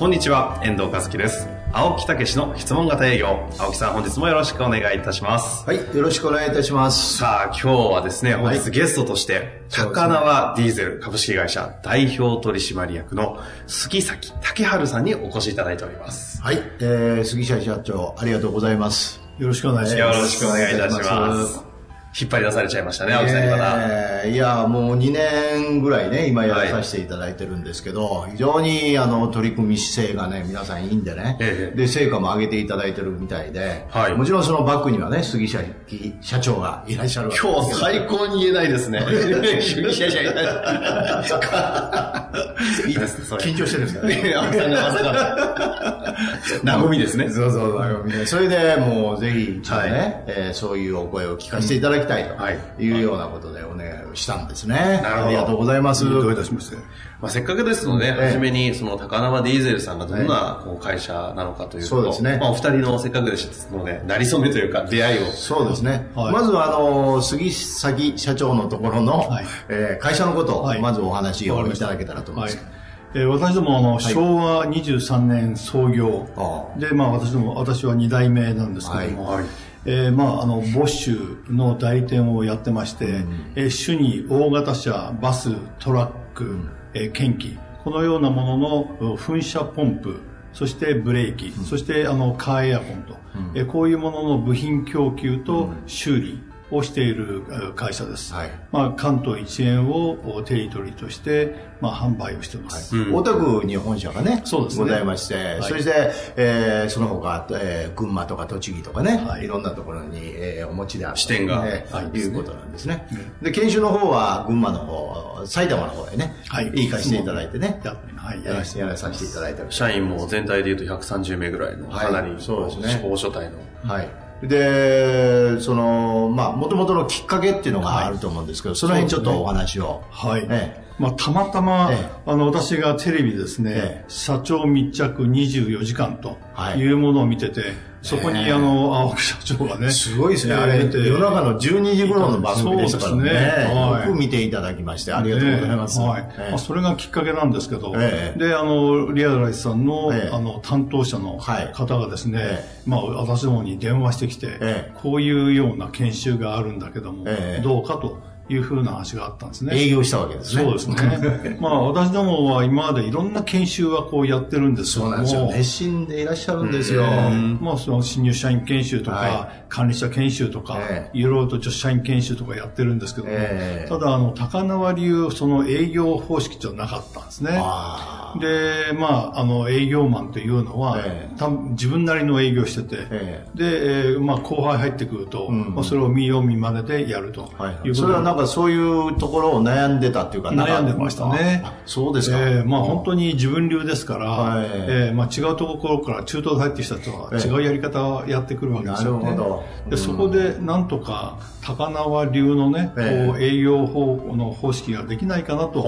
こんにちは、遠藤和樹です。青木武の質問型営業。青木さん、本日もよろしくお願いいたします。はい、よろしくお願いいたします。さあ、今日はですね、本日ゲストとして、高輪ディーゼル株式会社代表取締役の杉崎武春さんにお越しいただいております。はい、えー、杉下社長、ありがとうございます。よろしくお願いしよます。ろしくお願いいたします。引っ張り出されちゃいましたね、青木さんにまだ。えーいや、もう2年ぐらいね、今やらさせていただいてるんですけど、非常にあの取り組み姿勢がね、皆さんいいんでね、ええで、成果も上げていただいてるみたいで、はいもちろんそのバックにはね、杉下社長がいらっしゃるわけ今日最高に言えないですね。いいですね、それ。緊張してるんですからね。青木さんがまさかの。和みですね。そうそう、番組で。それでもうぜひ一度ね、えーそういうお声を聞かせていただきたいはいとい。うようなことでお願いをしたんですね。ありがとうございます。どういたしまして。まあ、せっかくですので、ええ。初めに、その、高輪ディーゼルさんがどんなこう会社なのかというそうですね。まあ、お二人のせっかくですので、なりそめというか、出会いを。そうですね。はい。まずは、あの、杉崎社長のところの、はい。えー会社のことを、はい。まずお話をいただけたらと思いはい。ます。。えー私どもあの、昭和23年創業。で、まあ私ども、私は2代目なんですけども、はいえーまああの、ボッシュの代理店をやってまして、えー主に大型車、バス、トラック、えー検機、このようなものの噴射ポンプ、そしてブレーキ、そしてあのカーエアコンと、えーこういうものの部品供給と修理をしているえー会社です。はい。まあ、関東一円をおテリトリーとして、まあ、販売をしています。大田区に本社がね、そうですね。ございまして、い。そして、えーその他、えー群馬とか栃木とかね、はい。い、ろんなところに、えーお持ちである支店が。えーはい。いうことなんですね。で、研修の方は群馬の方、埼玉の方へね、はい。行かせていただいてね、やはい、ややらさせていただいてる。社員も全体で言うと130名ぐらいの、はい。かなり、そうですね。大所帯の。はい。で、その、まあ、もともとのきっかけっていうのがあると思うんですけど、その辺ちょっとお話を。はい。えまあ、たまたま、ええ。あの、私がテレビでですね、ええ。社長密着24時間とはい。いうものを見てて、そこに、ええあの、青木社長がね、すごいですね。あれ、夜中の12時頃の番組でしたからね。よく見ていただきまして、ありがとうございます。ねはい。それがきっかけなんですけど、ええで、あの、リアルライスさんの,、ええあの担当者のはい。方がですね、えまあ、私どもに電話してきて、ええこういうような研修があるんだけども、ええどうかというふうな話があったんですね。営業したわけですね。そうですね。まあ、私どもは今までいろんな研修はこうやってるんですけそうども、なんですよ。熱心でいらっしゃるんですよ。まあ、その新入社員研修とか、は管理者研修とか、ええいろいろと女子社員研修とかやってるんですけども、ええただ、あの、高輪流、その営業方式じゃなかったんですね。あで、まあ、あの、営業マンというのは、ええ。多分自分なりの営業してて、えで、えーまあ、後輩入ってくると、ん。まあ、それを見よう見まねでやると。い。はい。で。それはなんかそういうところを悩んでたっていうか、悩んでましたね。あそうですか。えーまあ本当に自分流ですから、はい。えーまあ違うところから中東で入ってきた人はええ。違うやり方をやってくるわけですよね。なるほど。で、そこでなんとか高輪流のね、ええ。こう営業法の方式ができないかなという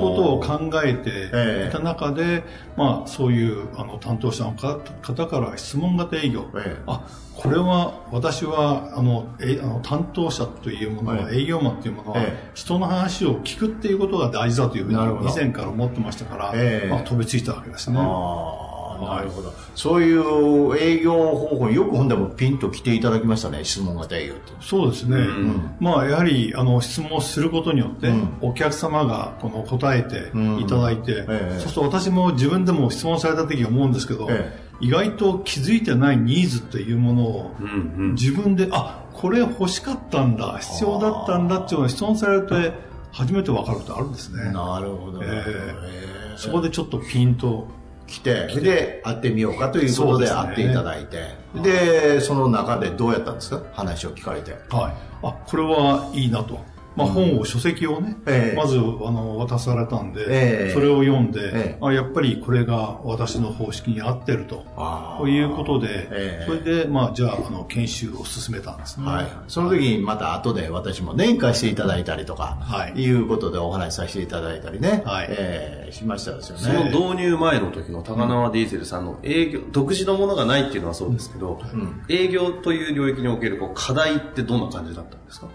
ことを考えてえた中で、まあそういうあの担当者の方方から質問型営業、ええ。あこれは私はあのえあの担当者というものは、え営業マンというものは、ええ。人の話を聞くっていうことが大事だというふうに以前から思ってましたから、ええ。まあ、飛びついたわけですね。なるほど。そういう営業方法によくほんでもピンと来ていただきましたね、質問型営業って。そうですね。まあ、やはり、あの、質問をすることによって、うんお客様が、この、答えてうんいただいて、ええそうすると私も自分でも質問された時思うんですけど、え意外と気づいてないニーズというものを、うんうん。自分で、あ、これ欲しかったんだ、必要だったんだっていうのを質問されて、初めて分かることあるんですね。なるほど。ええええそこでちょっとピンと、来て、で、会ってみようかということで会っていただいて、で、その中でどうやったんですか？話を聞かれて。はい。あ、これはいいなとまあ、本を、書籍をね、ええ。まずあの渡されたんで、ええ。それを読んで、ええ。あ、やっぱりこれが私の方式に合ってると。ということで、ええ。それで、まあ、じゃあ、あの、研修を進めたんですね。はい。その時にまた後で私も年会していただいたりとか、はい。いうことでお話しさせていただいたりね、はい。えーしましたですよそのね。導入前の時の高輪ディーゼルさんの営業、独自のものがないっていうのはそうですけど、営業という領域におけるこう課題ってどんな感じだったんですか？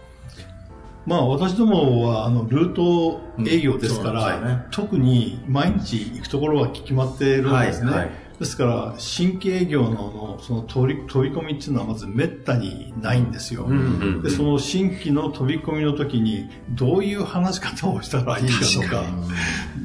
まあ、私どもは、あの、ルート営業ですから、うんね特に毎日行くところは決まっているんですね。はいはいですから、新規営業ののその飛び飛び込みっていうのはまず滅多にないんですよ。んで、その新規の飛び込みの時に、どういう話し方をしたらいいかとか、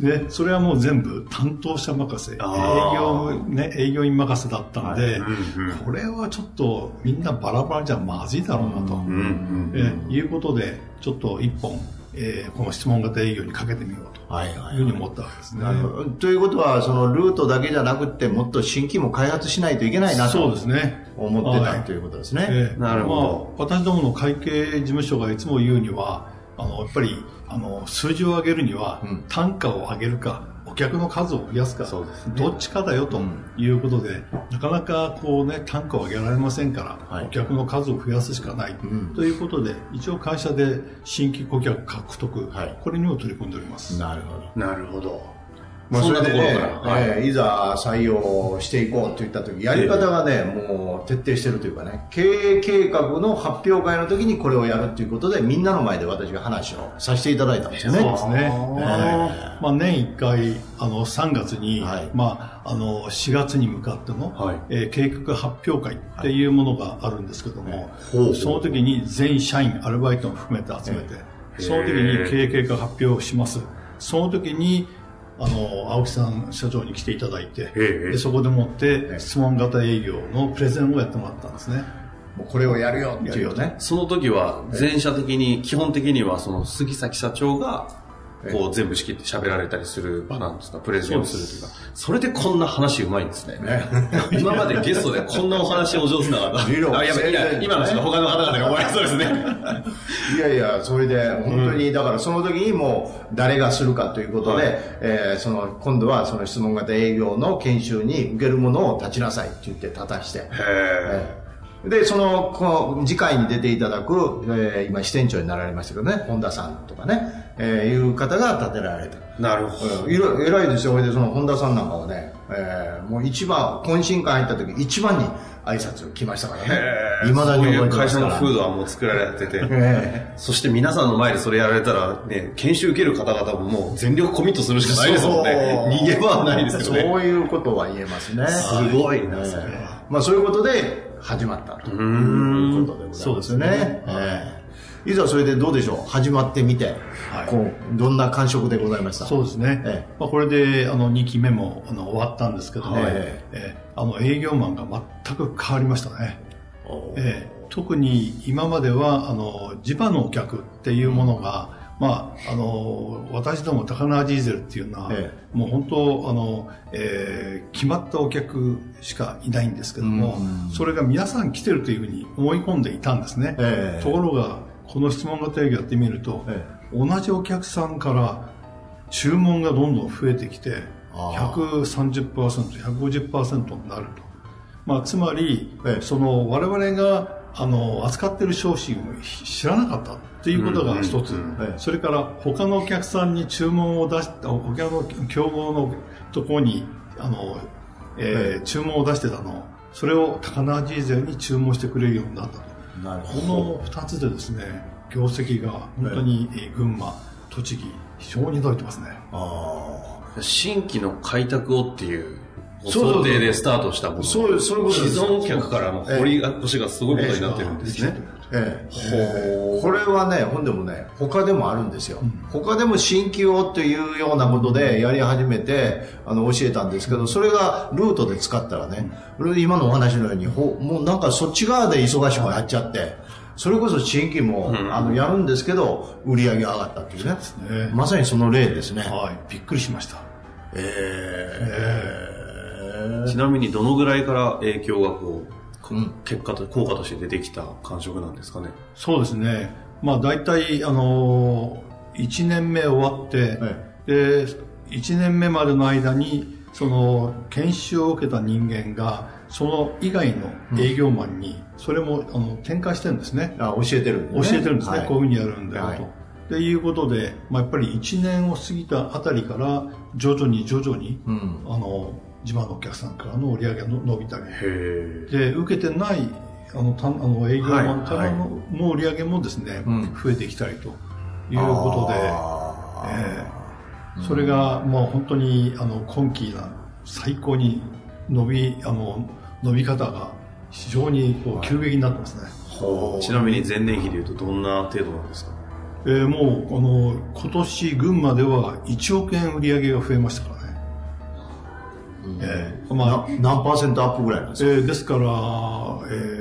で、それはもう全部担当者任せ、営あ業、ね、営業員任せだったんで、うんうんこれはちょっとみんなバラバラじゃまずいだろうなと。うんうんえーいうことで、ちょっと一本、えーこの質問型営業にかけてみようとはいはいいうふうに思ったわけですね。なるほどということは、そのルートだけじゃなくて、もっと新規も開発しないといけないなそうとですね。思ってたはいということですね。えーなるほどまあ、私どもの会計事務所がいつも言うには、あの、やっぱり、あの、数字を上げるには、うん単価を上げるか、お客の数を増やすか、そうですねどっちかだよということで、なかなかこうね、単価を上げられませんから、はいお客の数を増やすしかない、んということで、一応会社で新規顧客獲得、はいこれにも取り組んでおります。なるほど。なるほど。まあ、そそんなれでねところから。、はい。えーいざ採用していこうといった時やり方がね、もう徹底してるというかね、経営計画の発表会の時にこれをやるということで、みんなの前で私が話をさせていただいたんですよね。そうですね。あまあ、年1回、あの、3月に、はい。まあ、あの、4月に向かっての、はい。えー計画発表会っていうものがあるんですけども、ほうほう。その時に全社員、アルバイトも含めて集めて、その時に経営計画発表をします。その時に、あの、青木さん社長に来ていただいて、ええでそこでもって質問型営業のプレゼンをやってもらったんですね。もうこれをやるよっていうね。その時は全社的に、基本的にはその杉崎社長が、こう全部仕切って喋られたりする場なんですか？プレゼンをするというか。それでこんな話うまいんですね。今までゲストでこんなお話お上手なかった。理論あ、やばい、いや今の他の方々が思いそうですね。いやいや、それで、本当に、だからその時にもう、誰がするかということで、はいえーその、今度はその質問型営業の研修に受けるものを立ちなさいって言って立たして、へえーで、その、この次回に出ていただく、えー今支店長になられましたけどね、本田さんとかね、えーいう方が立てられてる。ーなるほど。うんいろ偉いですよ。それで、その本田さんなんかはね、えーもう一番、懇親会入った時一番に挨拶来ましたからね。へー未だにそういう覚えてますから。会社の風土はもう作られてて。えそして皆さんの前でそれやられたら、ね、研修受ける方々ももう全力コミットするしかないですもんね。逃げ場はないですけどね。そういうことは言えますね。すごいな、それええは。まあそういうことで始まったと。いうことでございますよね。ええいざそれでどうでしょう？始まってみて、はい。こう、どんな感触でございました？そうですね。えまあ、これで、あの、2期目も、あの、終わったんですけどね、はい。ええ。あの、営業マンが全く変わりましたね。ええ。特に今までは、あの、地場のお客っていうものが、まあ、あの、私ども高輪ディーゼルっていうのは、えもう本当、あの、えー決まったお客しかいないんですけども、それが皆さん来てるというふうに思い込んでいたんですね。ええ。ところが、この質問型営業やってみると、え同じお客さんから注文がどんどん増えてきて、あー130%、150%になると。まあ、つまり、ええ。その我々があの扱ってる商品を知らなかったっていうことが一つ、ええそれから他のお客さんに注文を出したお客の競合のところにあの、えー注文を出してたの。それを高輪ディーゼルに注文してくれるようになったと。こほの2つでですね業績が本当に、えー群馬栃木非常に伸びてますね。あ新規の開拓をっていうそうそうそう。想定でスタートしたもの。そうそういうことです。既存客からの掘り越しがすごいことになってるんですね。ええ。これはね、ほんでもね、他でもあるんですよ。他でも新規をというようなことでやり始めて、あの、教えたんですけど、それがルートで使ったらね、今のお話のように、ほもうなんかそっち側で忙しくやっちゃって、それこそ新規も、あの、やるんですけど、売り上げが上がったっていうね。ね。まさにその例ですね。はい。びっくりしました。ええ。ちなみにどのぐらいから影響がこう、結果と、効果として出てきた感触なんですかね。そうですね。まあ大体、あのー、1年目終わって、で、1年目までの間に、その、研修を受けた人間が、その以外の営業マンに、それも、あの、展開してるんですね。あ、教えてる、ね、教えてるんですね。はい、こういうふうにやるんだよと。はいっていうことで、まあ、やっぱり1年を過ぎたあたりから徐々に徐々に、うん、あの自慢のお客さんからの売り上げが伸びたり。で受けてないあのたあの営業マンからの,、の売り上げもですね、増えてきたりということで、えー、それがもう本当にあの今期な最高に伸びあの伸び方が非常にこう急激になってますね。ちなみに前年比でいうとどんな程度なんですか？えー、もう、あの、今年群馬では1億円売り上げが増えましたからね。えー、まあ、何パーセントアップぐらいなんですか、えー、ですから、え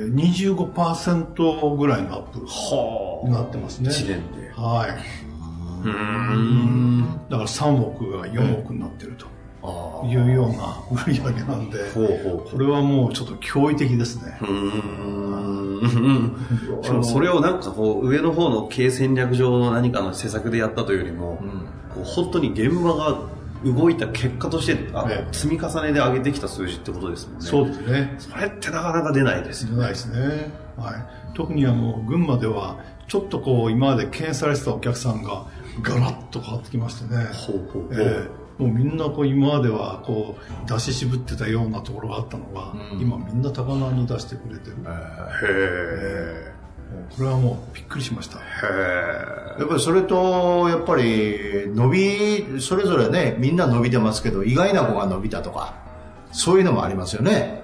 ー、25%ぐらいのアップになってますね。1年で。はい。うん。だから3億が4億になってると。いうような売り上げなんで、これはもうちょっと驚異的ですね。しか もそれをなんかこう上の方の経営戦略上の何かの施策でやったというよりも、こう本当に現場が動いた結果としてあ、ね、積み重ねで上げてきた数字ってことですもんね。そうですね。それってなかなか出ないですよね。出ないですね。はい。特にあの、群馬では、ちょっとこう、今まで敬遠されてたお客さんが、ガラッと変わってきましてね。ほうほうほう。えーもうみんなこう今まではこう出し渋ってたようなところがあったのが、うん、今みんな高輪に出してくれてる。へえ。これはもうびっくりしました。へやっぱりそれと、やっぱり伸び、それぞれね、みんな伸びてますけど、意外な子が伸びたとか、そういうのもありますよね。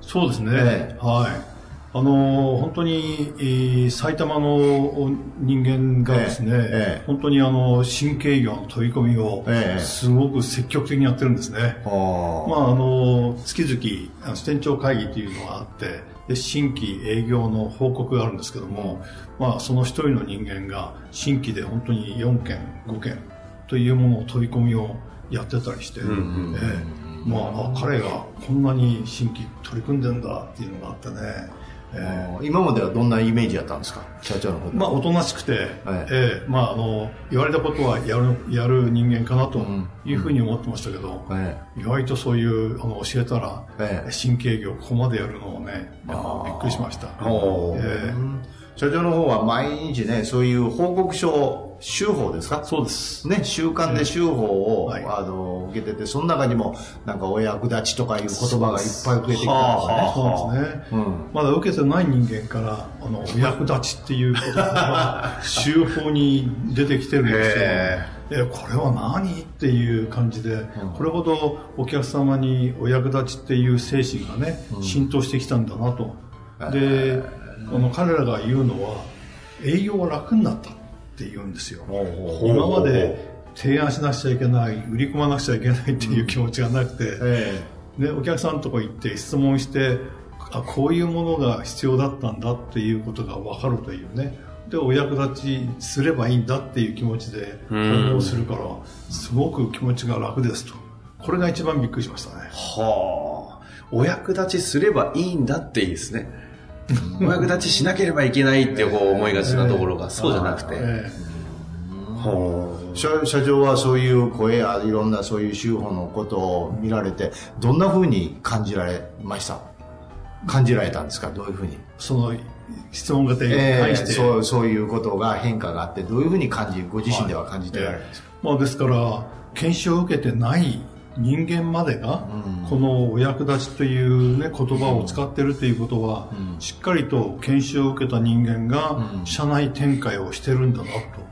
そうですね。はい。あの本当に、えー、埼玉の人間がですね、ええ、本当にあの新経営業の飛び込みをすごく積極的にやってるんですね。え、まああの月々支店長会議というのがあってで新規営業の報告があるんですけども、まあその一人の人間が新規で本当に4件5件というものを飛び込みをやってたりして、うんうん、えー、まあ彼がこんなに新規取り組んでんだっていうのがあってね。えー、今まではどんなイメージやったんですか？社長のことまあおとなしくて、はい、えー、まああの言われたことはやるやる人間かなというふうに思ってましたけど、うん、意外とそういうあの教えたら、えー、新経業ここまでやるのをねびっくりしました、えー、社長の方は毎日ねそういう報告書を週報ですか？そうです。ね、週刊で週報を、はい、あの、受けてて、その中にも、なんかお役立ちとかいう言葉がいっぱい増えてきたんですね。そうですね。うん、まだ受けてない人間から、あの、お役立ちっていう言葉が、週報に出てきてるんですよ。え、これは何？っていう感じで、うん、これほどお客様にお役立ちっていう精神がね、うん、浸透してきたんだなと。で、あの彼らが言うのは、営業は楽になった。って言うんですよ。今まで提案しなくちゃいけない、売り込まなくちゃいけないっていう気持ちがなくて、で、お客さんのとこ行って質問して、あ、こういうものが必要だったんだっていうことが分かるというね。で、お役立ちすればいいんだっていう気持ちで応募するから、すごく気持ちが楽ですと。これが一番びっくりしましたね。はあ。お役立ちすればいいんだっていいですね。お役立ちしなければいけないってこう思いがちなところがそうじゃなくて。社社長はそういう声やいろんなそういう手法のことを見られてどんなふうに感じられました？感じられたんですか？どういうふうに？その質問が対して、えー、そうそういうことが変化があってどういうふうに感じご自身では感じてられるんですか、はい、まあ、ですから研修を受けてない人間までが、このお役立ちという、ね、言葉を使ってるということは、しっかりと研修を受けた人間が、社内展開をしてるんだなと。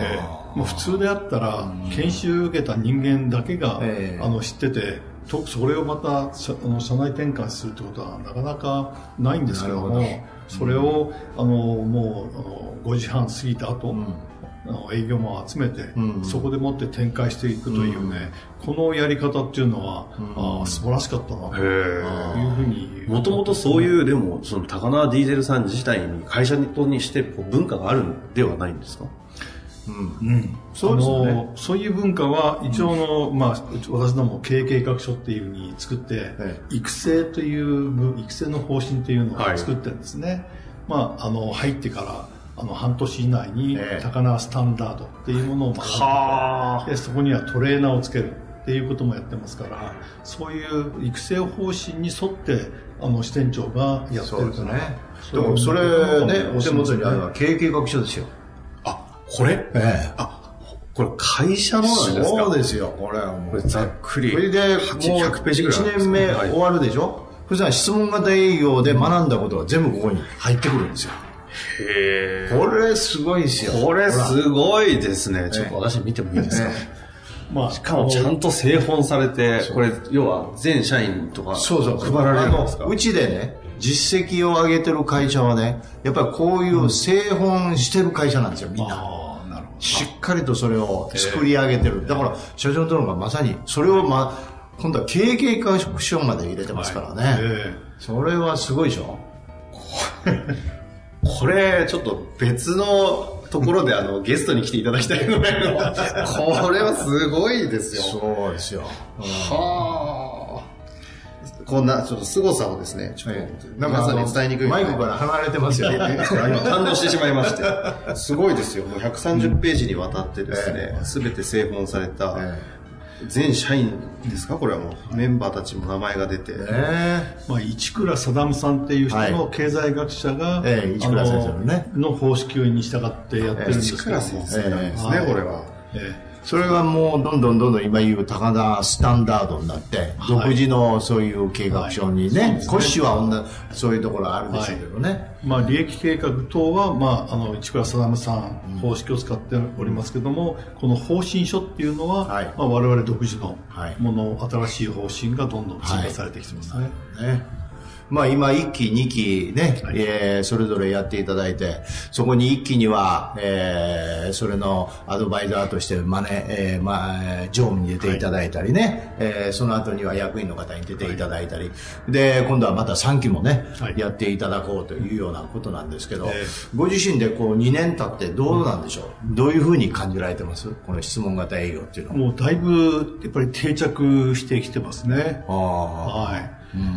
えー、もう普通であったら、研修を受けた人間だけが、あの知ってて、とそれをまた社あの社内転換するってことはなかなかないんですけども、それを、あのもうあの5時半過ぎた後、営業マンを集めて、うん、そこでもって展開していくというね、うん、このやり方っていうのは、うん、あ素晴らしかったな。というふうにもともとそういうでもその高輪ディーゼルさん自体に会社にして文化があるんではないんですか？うん、そうですね。そういう文化は一応の、まあ、私ども経営計画書っていうふうに作って、育成という、育成の方針っていうのを作ってるんですね。はい、まあ、あの、入ってから、あの半年以内にええ高輪スタンダードっていうものを学んででそこにはトレーナーをつけるっていうこともやってますからそういう育成方針に沿ってあの支店長がやってるからね。でもそれね、お手元にあるのねは経営計画書ですよ。あ、これ？ええ。あ、これ会社のなんですか？そうですよ、これはもう。これざっくり。それで、もう100ページぐらいあるんです1か年目はい終わるでしょ？そしたら質問型営業で学んだことが全部ここに入ってくるんですよ。へこれすごいですよ。これすごいですね。ちょっと私見てもいいですか、えまあ、しかもちゃんと製本されて、これ、要は全社員とかそうそう。配られるんですか？うちでね、実績を上げてる会社はね、やっぱりこういう製本してる会社なんですよ、みんな。しっかりとそれを作り上げてる。だから、社長とのがまさに、それをま、今度は経営計画書まで入れてますからね。それはすごいでしょ？これ、ちょっと別のところであの、ゲストに来ていただきたいぐらいの、これはすごいですよ。そうですよ。はあ。こんな、ちょっと凄さをですね、ちょっと、なんか皆さんに伝えにくい。マイクから離れてますよ。今感動してしまいまして。すごいですよ。もう130ページにわたってですね、すべて製本された、え全社員ですか？これはもう、メンバーたちも名前が出て。えまあ、市倉定さんっていう人の経済学者が、ええ市倉先生のね。あのの方式に従ってやってるんですけども、市倉先生なんですね、はいこれは。えそれがもうどんどんどんどん今言う高田スタンダードになって、独自のそういう計画書にね、コッシュは女そういうところあるでしょうけどね。えまあ、利益計画等は、まあ、あの市倉定さん方式を使っておりますけども、この方針書っていうのは、はい。まあ、我々独自のはい。もの、新しい方針がどんどん追加されてきてますね。ね。まあ今1期2期ね、えーそれぞれやっていただいて、そこに1期には、えーそれのアドバイザーとしてマネ、えーまあ、えー常務に出ていただいたりね、えーその後には役員の方に出ていただいたり、で、今度はまた3期もね、はい。やっていただこうというようなことなんですけど、えご自身でこう2年経ってどうなんでしょう、どういうふうに感じられてます？この質問型営業っていうのは。もうだいぶやっぱり定着してきてますね。ああはい。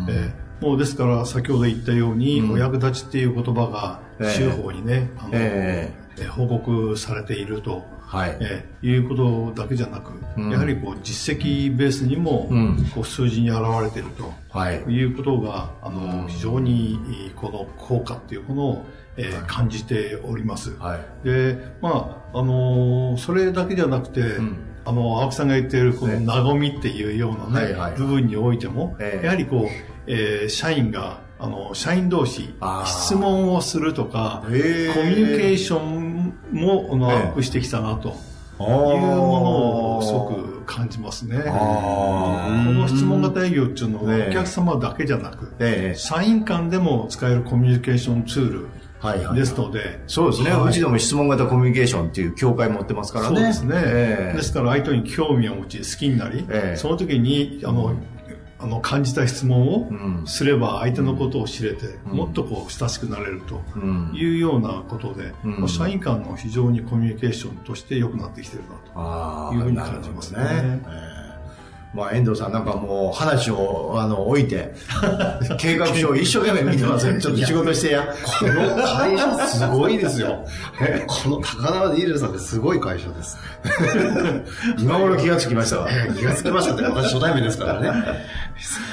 えーもうですから先ほど言ったように、お役立ちっていう言葉がええ。州法にね、あのええ。ー報告されていると、はい。えーいうことだけじゃなく、ん。やはりこう実績ベースにも、うん。こう数字に現れていると、はい。いうことがあの、非常にこの効果っていうものを、えー感じております。はい。で、まあ、あのーそれだけじゃなくて、ん。あの、青木さんが言っている、この、和みっていうようなね、部分においても、ええ。やはりこう、えー社員が、あの、社員同士質問をするとか、コミュニケーションも、あの、ええアップしてきたな、と。いうものをすごく感じますね。あこの質問型営業っていうのは、ええ。お客様だけじゃなく、ええ。社員間でも使えるコミュニケーションツールはいはいですので、そうですね、はい。うちでも質問型コミュニケーションっていう協会持ってますからね。そうですね、ええ。ですから相手に興味を持ち好きになり、ええ。その時にあの、あの感じた質問をん。すれば相手のことを知れて、もっとこう親しくなれるとうん。いうようなことで、社員間の非常にコミュニケーションとして良くなってきてるなと。いうふうに感じますねまあ、遠藤さんなんかもう話をあの置いて、計画書を一生懸命見てますよ。ちょっと仕事してや。この会社すごいですよ。この高輪ディールさんってすごい会社です。今頃気がつきましたわ。気がつきましたって、私初対面ですからね。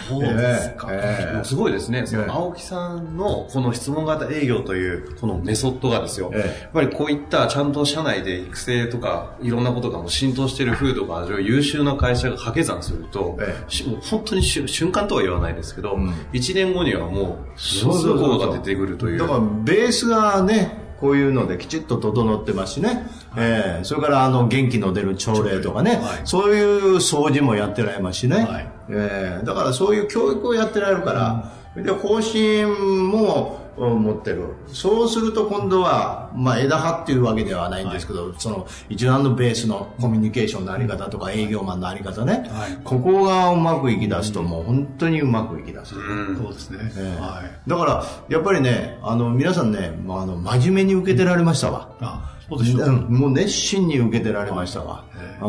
そうですか。ええもうすごいですね。そええの青木さんのこの質問型営業というこのメソッドがですよ。ええやっぱりこういったちゃんと社内で育成とかいろんなことがもう浸透している風土がある優秀な会社が掛け算すると、ええ。本当に瞬間とは言わないですけど、ん。1年後にはもう、すごいことが出てくるという。だから、ベースがね、こういうのできちっと整ってますしね。ええ。それから、あの、元気の出る朝礼とかね、はい。そういう掃除もやってられますしね。はい。ええ。だから、そういう教育をやってられるから、で、方針もうん持ってる。そうすると今度は、まあ、枝葉っていうわけではないんですけど、その、一段のベースのコミュニケーションのあり方とか、営業マンのあり方ね。はいここがうまくいき出すと、もう本当にうまくいき出す。うんそうですね。ええはい。だから、やっぱりね、あの、皆さんね、まあ、あの、真面目に受けてられましたわ。あ、そうでしょう。うんもう熱心に受けてられましたわ。ええう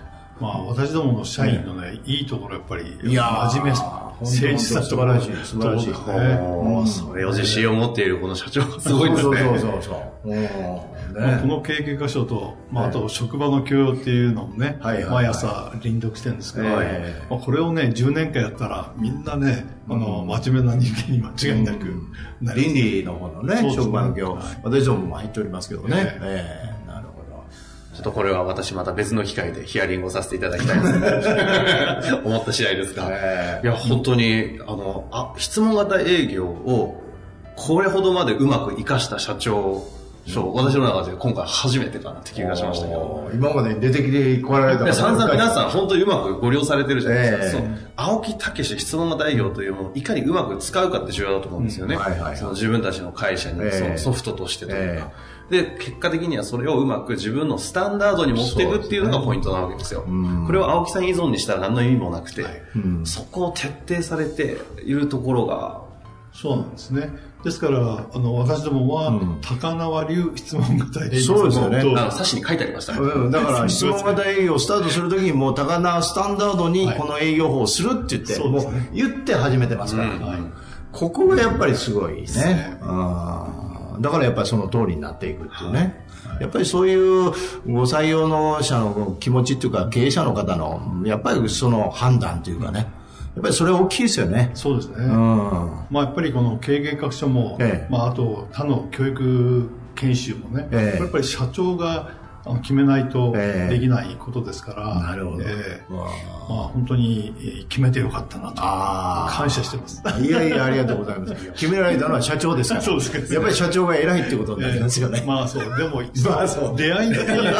んまあ、私どもの社員のね、いいところやっぱり、いやー真面目さ。誠実さ素晴らしい、素晴らしい。おーそれを自信を持っているこの社長がすごい。ですね。そうそうそうそう。うん。まあ、こねの経験箇所と、まあ、あと職場の教養っていうのもね、毎朝輪読してるんですけど、ええ。まあ、これをね、10年間やったら、みんなね、あの、真面目な人間に間違いなく倫理の方のね、職場の業。はい、私どもも入っておりますけどね。え。ちょっとこれは私また別の機会でヒアリングをさせていただきたいですね。思った次第ですが。えいや、本当に、あの、あ、質問型営業を、これほどまでうまく活かした社長、私の中で今回初めてかなって気がしましたけど。今まで出てきて来られた散々皆ん。さん本当にうまくご利用されてるじゃないですか。ええそう青木武質問型営業というものをいかにうまく使うかって重要だと思うんですよね。うんはいはいはいその自分たちの会社にええそのソフトとしてというえか。で、結果的にはそれをうまく自分のスタンダードに持っていくっていうのがポイントなわけですよ。ん。これを青木さん依存にしたら何の意味もなくて、うん。そこを徹底されているところが、そうなんですね。ですから、あの、私どもは、うん。高輪流質問型営業そうですよね。とあの、冊子に書いてありました。うん、だから質問型営業をスタートするときにもう高輪スタンダードにはい。この営業法をするって言って、もうそうですね。言って始めてますから、うん。はい。ここがやっぱりすごいね。ね。うんだからやっぱりその通りになっていくっていうね。やっぱりそういうご採用の者の気持ちっていうか経営者の方のやっぱりその判断っていうかね。やっぱりそれは大きいですよね。そうですね。うん。まあ、やっぱりこの経営学者も、ええまあ、あと他の教育研修もね、ええやっぱり社長が決めないとええ。できないことですから、なるほど。まあ、本当にえー決めてよかったなと。感謝してます。いやいや、ありがとうございます。決められたのは社長ですから。そうですけどやっぱり社長が偉いってことになりますよね。まあそう、でも、まあ そう。出会いっていうね、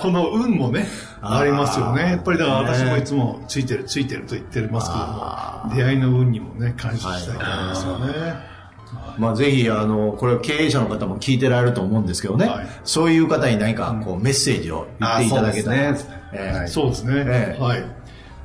この運もね、ありますよね。やっぱりだから私もいつもついてる、ついてると言ってますけあども、出会いの運にもね、感謝したいと思いますよね。まあぜひ、あの、これは経営者の方も聞いてられると思うんですけどね。はいそういう方に何かこうメッセージを言っていただけたら。あそうですねええそうですね。ええはい。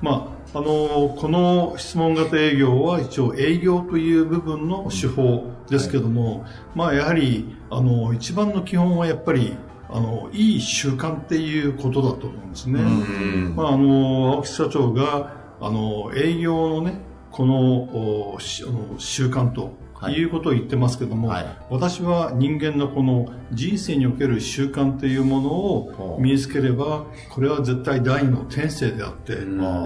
まあ、あの、この質問型営業は一応営業という部分の手法ですけども、まあやはり、あの、一番の基本はやっぱり、あの、いい習慣っていうことだと思うんですね。うんまあ、あの、青木社長が、あの、営業のね、この、おしあの習慣とはい。いうことを言ってますけども、はい。私は人間のこの人生における習慣というものを身につければ、これは絶対第二の天性であって、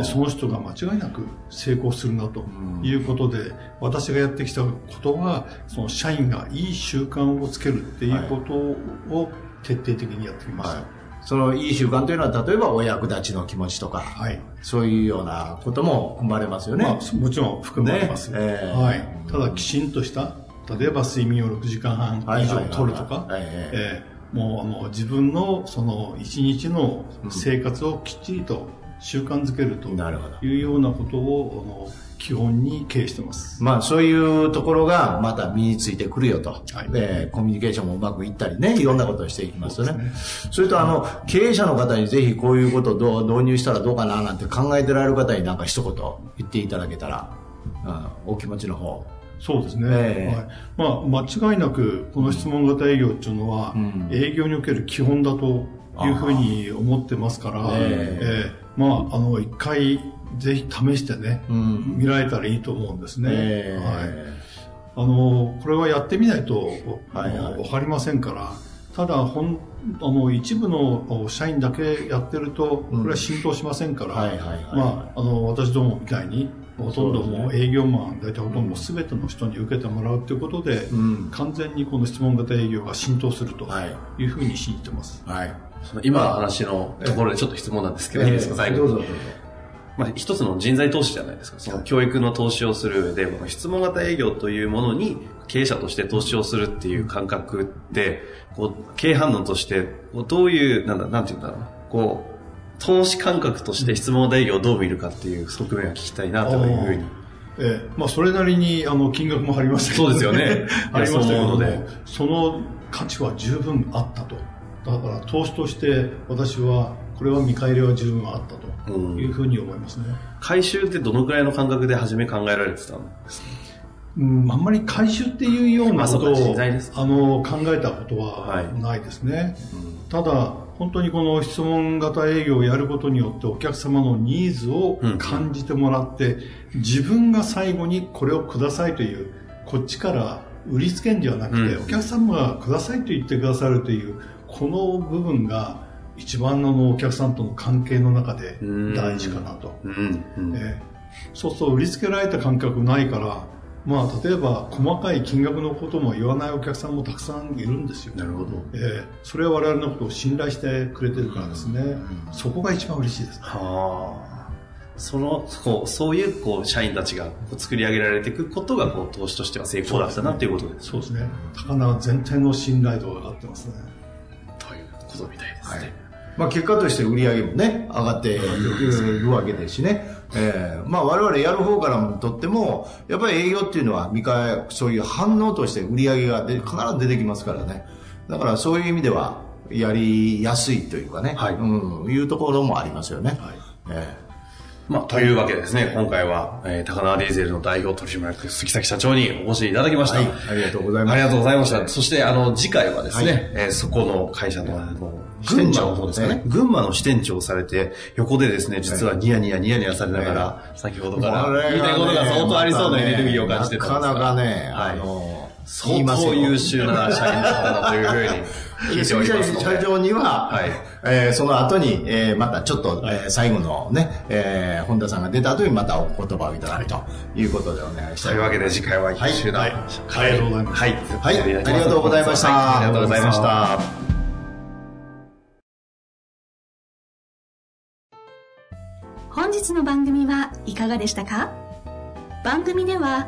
その人が間違いなく成功するなということで、私がやってきたことは、その社員がいい習慣をつけるっていうことを徹底的にやってきました。はいそのいい習慣というのは、例えばお役立ちの気持ちとか、はい。そういうようなことも生まれますよね。まあ、もちろん含まれます、ね。ええ。はい、ただきちんとした例えば睡眠を6時間半以上取るとかもうあの自分のその一日の生活をきっちりと習慣づけるというようなことをあの基本に経営してます。まあそういうところがまた身についてくるよと。はいで、コミュニケーションもうまくいったりね、いろんなことをしていきますとね。それとあの、経営者の方にぜひこういうことをどう導入したらどうかななんて考えてられる方になんか一言言っていただけたら、うん、お気持ちの方。そうですね、ええはいまあ、間違いなくこの質問型営業っていうのは、ん営業における基本だというふうに思ってますから、ええ。えまあ、あの一回ぜひ試してね、ん。見られたらいいと思うんですね、ええ。はい、あのこれはやってみないとはいはい。わかりませんから。ただほんあの一部の社員だけやってるとこれは浸透しませんから、私どもみたいにほとんどもう営業マン大体ほとんど全ての人に受けてもらうということで、ん。完全にこの質問型営業が浸透するとはい。いうふうに信じてます。はい。その今の話のところでちょっと質問なんですけど、いいですか、最後にどうぞどうぞ。まあ、一つの人材投資じゃないですか。その教育の投資をする上で、この質問型営業というものに経営者として投資をするっていう感覚って、こう、経営反応として、こうどういう、なんだ、なんていうんだろうな。こう、投資感覚として質問型営業をどう見るかっていう側面を聞きたいなというふうに。ええまあ、それなりにあの金額も張 りましたけど、そうですよねありましたけどその価値は十分あったと。だから投資として私はこれは見返りは十分あったというふうに思いますね。回収ってどのくらいの感覚で初め考えられてたんですかうん、あんまり回収っていうようなことを、人材です。あの考えたことははい。ないですね。ただ、本当にこの質問型営業をやることによってお客様のニーズを感じてもらって、自分が最後にこれをくださいという、こっちから売りつけんではなくて、お客様がくださいと言ってくださるという、この部分が一番のお客さんとの関係の中で大事かなと。えそうすると売りつけられた感覚ないから、まあ、例えば細かい金額のことも言わないお客さんもたくさんいるんですよ。なるほど。えー、それは我々のことを信頼してくれてるからですね。うん、そこが一番嬉しいです、はあ。その、こう、そういう、こう、社員たちが作り上げられていくことが、こう、投資としては成功だったなっていうことです。そうですね。高輪全体の信頼度が上がってますね。ことみたいですね。はいまあ、結果として売り上げもね、上がっているわけですしね。えー、まあ我々やる方からもとっても、やっぱり営業っていうのは見返、そういう反応として売り上げがで必ず出てきますからね。だからそういう意味では、やりやすいというかね、はい、うん、いうところもありますよね。はいえーまあ、というわけでですね、今回は、えー、高輪ディーゼルの代表取締役杉崎社長にお越しいただきました。はい、ありがとうございます。ありがとうございました。そして、あの、次回はですね、はい、えー、そこの会社の、あの、支店長の方ですかね。群馬の支店長をされて、横でですね、実はニヤニヤニヤニヤされながら、先ほどから言いたいことが相当ありそうなエネルギーを感じてたなかなかね、あの、相当優秀な社員の方だというふうに。杉崎社長には、はい、えー、その後に、えー、またちょっと、えー、最後のね、えー、本田さんが出た後にまたお言葉をいただくということでお願いしたい。というわけで次回は優秀な、はい、ありがとうございます。はい。はい、ありがとうございました。ありがとうございました。本日の番組はいかがでしたか？番組では